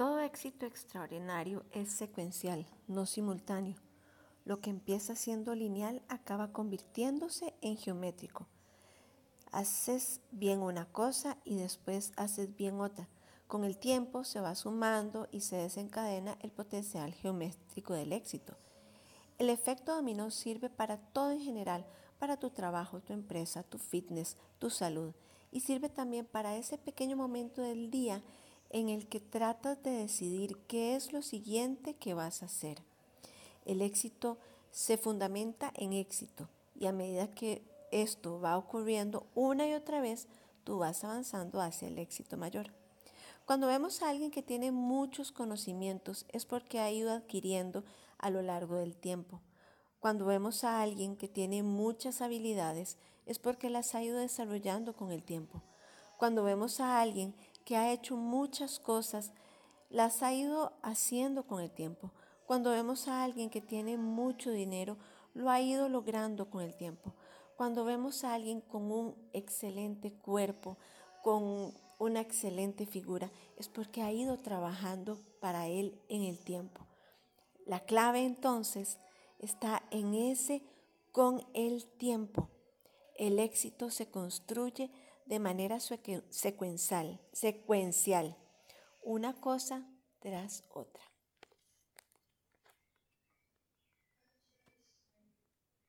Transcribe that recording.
Todo éxito extraordinario es secuencial, no simultáneo. Lo que empieza siendo lineal acaba convirtiéndose en geométrico. Haces bien una cosa y después haces bien otra. Con el tiempo se va sumando y se desencadena el potencial geométrico del éxito. El efecto dominó sirve para todo en general, para tu trabajo, tu empresa, tu fitness, tu salud y sirve también para ese pequeño momento del día en el que tratas de decidir qué es lo siguiente que vas a hacer. El éxito se fundamenta en éxito y a medida que esto va ocurriendo una y otra vez, tú vas avanzando hacia el éxito mayor. Cuando vemos a alguien que tiene muchos conocimientos es porque ha ido adquiriendo a lo largo del tiempo. Cuando vemos a alguien que tiene muchas habilidades es porque las ha ido desarrollando con el tiempo. Cuando vemos a alguien que ha hecho muchas cosas, las ha ido haciendo con el tiempo. Cuando vemos a alguien que tiene mucho dinero, lo ha ido logrando con el tiempo. Cuando vemos a alguien con un excelente cuerpo, con una excelente figura, es porque ha ido trabajando para él en el tiempo. La clave entonces está en ese con el tiempo. El éxito se construye de manera secuencial, secuencial, una cosa tras otra.